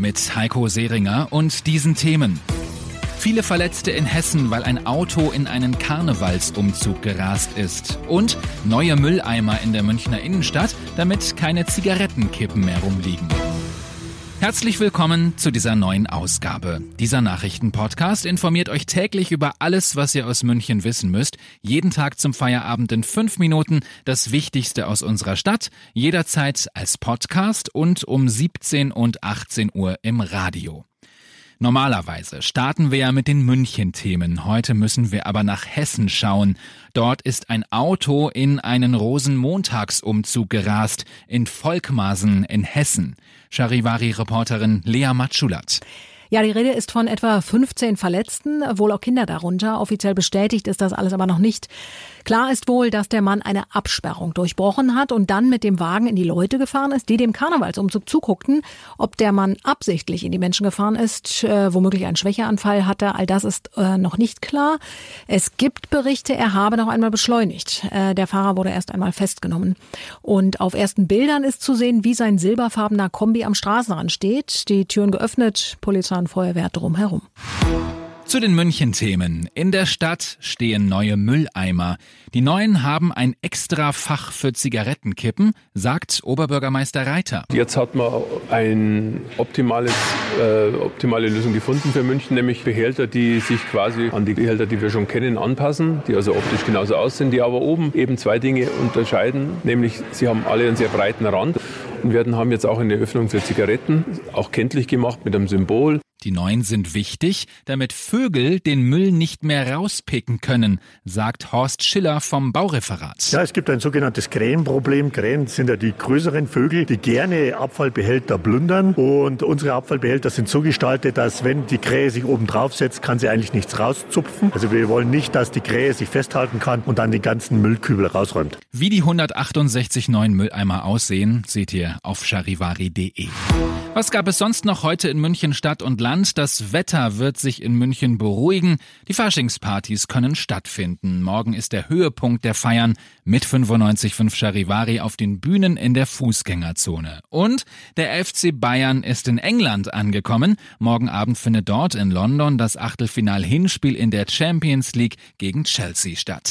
Mit Heiko Seringer und diesen Themen. Viele Verletzte in Hessen, weil ein Auto in einen Karnevalsumzug gerast ist. Und neue Mülleimer in der Münchner Innenstadt, damit keine Zigarettenkippen mehr rumliegen. Herzlich willkommen zu dieser neuen Ausgabe. Dieser Nachrichtenpodcast informiert euch täglich über alles, was ihr aus München wissen müsst. Jeden Tag zum Feierabend in fünf Minuten das Wichtigste aus unserer Stadt. Jederzeit als Podcast und um 17 und 18 Uhr im Radio. Normalerweise starten wir ja mit den München-Themen. Heute müssen wir aber nach Hessen schauen. Dort ist ein Auto in einen Rosenmontagsumzug gerast in Volkmaßen in Hessen. Charivari-Reporterin Lea Matschulat. Ja, die Rede ist von etwa 15 Verletzten, wohl auch Kinder darunter. Offiziell bestätigt ist das alles aber noch nicht. Klar ist wohl, dass der Mann eine Absperrung durchbrochen hat und dann mit dem Wagen in die Leute gefahren ist, die dem Karnevalsumzug zuguckten. Ob der Mann absichtlich in die Menschen gefahren ist, äh, womöglich einen Schwächeanfall hatte, all das ist äh, noch nicht klar. Es gibt Berichte, er habe noch einmal beschleunigt. Äh, der Fahrer wurde erst einmal festgenommen. Und auf ersten Bildern ist zu sehen, wie sein silberfarbener Kombi am Straßenrand steht. Die Türen geöffnet, Polizei Feuerwehr drumherum. Zu den München-Themen. In der Stadt stehen neue Mülleimer. Die neuen haben ein extra Fach für Zigarettenkippen, sagt Oberbürgermeister Reiter. Jetzt hat man eine optimales, äh, optimale Lösung gefunden für München, nämlich Behälter, die sich quasi an die Behälter, die wir schon kennen, anpassen, die also optisch genauso aussehen, die aber oben eben zwei Dinge unterscheiden, nämlich sie haben alle einen sehr breiten Rand und wir haben jetzt auch eine Öffnung für Zigaretten, auch kenntlich gemacht mit einem Symbol. Die neuen sind wichtig, damit Vögel den Müll nicht mehr rauspicken können, sagt Horst Schiller vom Baureferat. Ja, es gibt ein sogenanntes Krähenproblem. Krähen sind ja die größeren Vögel, die gerne Abfallbehälter plündern. Und unsere Abfallbehälter sind so gestaltet, dass wenn die Krähe sich oben drauf setzt, kann sie eigentlich nichts rauszupfen. Also wir wollen nicht, dass die Krähe sich festhalten kann und dann den ganzen Müllkübel rausräumt. Wie die 168 neuen Mülleimer aussehen, seht ihr auf charivari.de. Was gab es sonst noch heute in München Stadt und Land? Das Wetter wird sich in München beruhigen. Die Faschingspartys können stattfinden. Morgen ist der Höhepunkt der Feiern mit 95.5 Charivari auf den Bühnen in der Fußgängerzone. Und der FC Bayern ist in England angekommen. Morgen Abend findet dort in London das Achtelfinal-Hinspiel in der Champions League gegen Chelsea statt.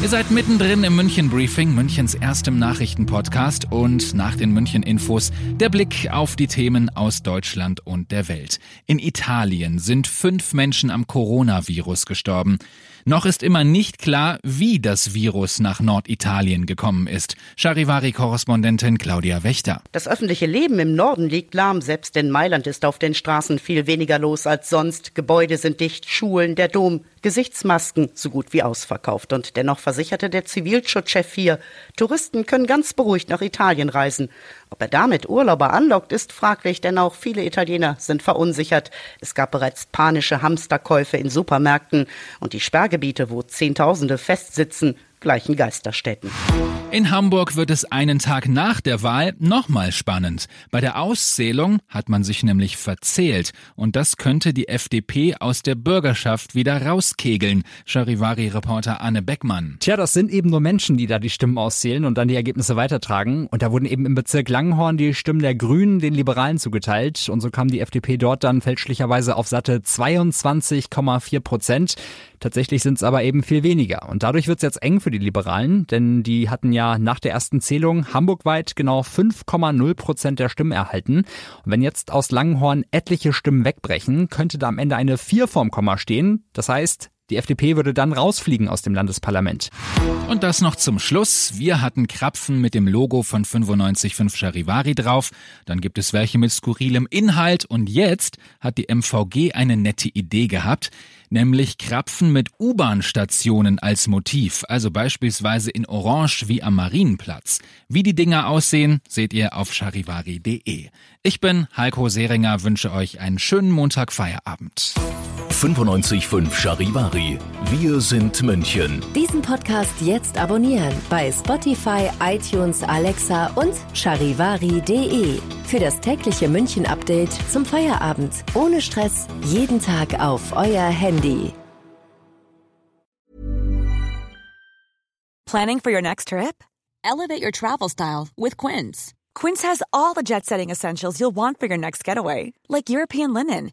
Ihr seid mittendrin im München Briefing, Münchens erstem Nachrichtenpodcast und nach den München Infos der Blick auf die Themen aus Deutschland und der Welt. In Italien sind fünf Menschen am Coronavirus gestorben. Noch ist immer nicht klar, wie das Virus nach Norditalien gekommen ist. Charivari-Korrespondentin Claudia Wächter. Das öffentliche Leben im Norden liegt lahm. Selbst in Mailand ist auf den Straßen viel weniger los als sonst. Gebäude sind dicht, Schulen, der Dom, Gesichtsmasken so gut wie ausverkauft. Und dennoch versicherte der Zivilschutzchef hier, Touristen können ganz beruhigt nach Italien reisen. Ob er damit Urlauber anlockt, ist fraglich, denn auch viele Italiener sind verunsichert. Es gab bereits panische Hamsterkäufe in Supermärkten und die Sperrgebiete, wo Zehntausende festsitzen, gleichen Geisterstädten. In Hamburg wird es einen Tag nach der Wahl nochmal spannend. Bei der Auszählung hat man sich nämlich verzählt und das könnte die FDP aus der Bürgerschaft wieder rauskegeln. Charivari-Reporter Anne Beckmann. Tja, das sind eben nur Menschen, die da die Stimmen auszählen und dann die Ergebnisse weitertragen. Und da wurden eben im Bezirk Langenhorn die Stimmen der Grünen den Liberalen zugeteilt und so kam die FDP dort dann fälschlicherweise auf satte 22,4 Prozent. Tatsächlich sind es aber eben viel weniger. Und dadurch wird es jetzt eng für die Liberalen, denn die hatten ja nach der ersten Zählung hamburgweit genau 5,0 Prozent der Stimmen erhalten. Und wenn jetzt aus Langenhorn etliche Stimmen wegbrechen, könnte da am Ende eine 4 vorm Komma stehen. Das heißt, Die FDP würde dann rausfliegen aus dem Landesparlament. Und das noch zum Schluss. Wir hatten Krapfen mit dem Logo von 955 Charivari drauf. Dann gibt es welche mit skurrilem Inhalt. Und jetzt hat die MVG eine nette Idee gehabt nämlich Krapfen mit U-Bahn-Stationen als Motiv, also beispielsweise in Orange wie am Marienplatz. Wie die Dinger aussehen, seht ihr auf charivari.de. Ich bin Heiko Seringer, wünsche euch einen schönen Montag Feierabend. 955 Charivari. Wir sind München. Diesen Podcast jetzt abonnieren bei Spotify, iTunes, Alexa und charivari.de. Für das tägliche München-Update zum Feierabend. Ohne Stress, jeden Tag auf euer Handy. Planning for your next trip? Elevate your travel style with Quince. Quince has all the jet setting essentials you'll want for your next getaway, like European linen,